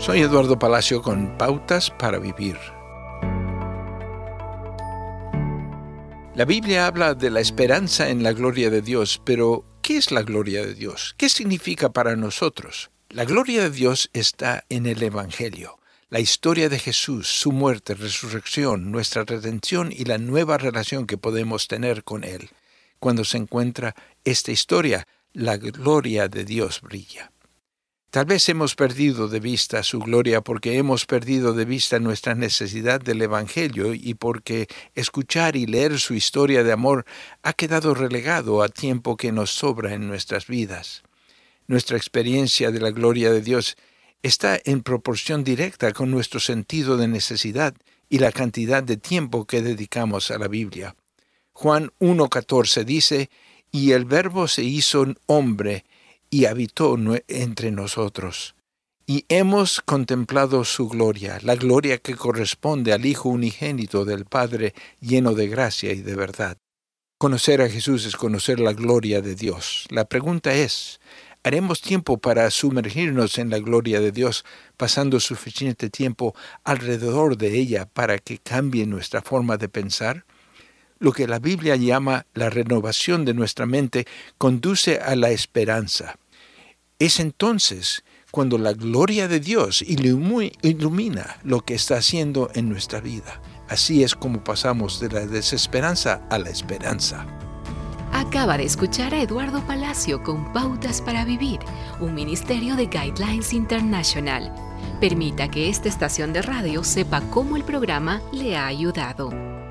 Soy Eduardo Palacio con Pautas para Vivir. La Biblia habla de la esperanza en la gloria de Dios, pero ¿qué es la gloria de Dios? ¿Qué significa para nosotros? La gloria de Dios está en el Evangelio, la historia de Jesús, su muerte, resurrección, nuestra redención y la nueva relación que podemos tener con Él. Cuando se encuentra esta historia, la gloria de Dios brilla. Tal vez hemos perdido de vista su gloria porque hemos perdido de vista nuestra necesidad del Evangelio y porque escuchar y leer su historia de amor ha quedado relegado a tiempo que nos sobra en nuestras vidas. Nuestra experiencia de la gloria de Dios está en proporción directa con nuestro sentido de necesidad y la cantidad de tiempo que dedicamos a la Biblia. Juan 1.14 dice, Y el Verbo se hizo hombre, y habitó entre nosotros. Y hemos contemplado su gloria, la gloria que corresponde al Hijo unigénito del Padre lleno de gracia y de verdad. Conocer a Jesús es conocer la gloria de Dios. La pregunta es, ¿haremos tiempo para sumergirnos en la gloria de Dios, pasando suficiente tiempo alrededor de ella para que cambie nuestra forma de pensar? Lo que la Biblia llama la renovación de nuestra mente conduce a la esperanza. Es entonces cuando la gloria de Dios ilumina lo que está haciendo en nuestra vida. Así es como pasamos de la desesperanza a la esperanza. Acaba de escuchar a Eduardo Palacio con Pautas para Vivir, un ministerio de Guidelines International. Permita que esta estación de radio sepa cómo el programa le ha ayudado.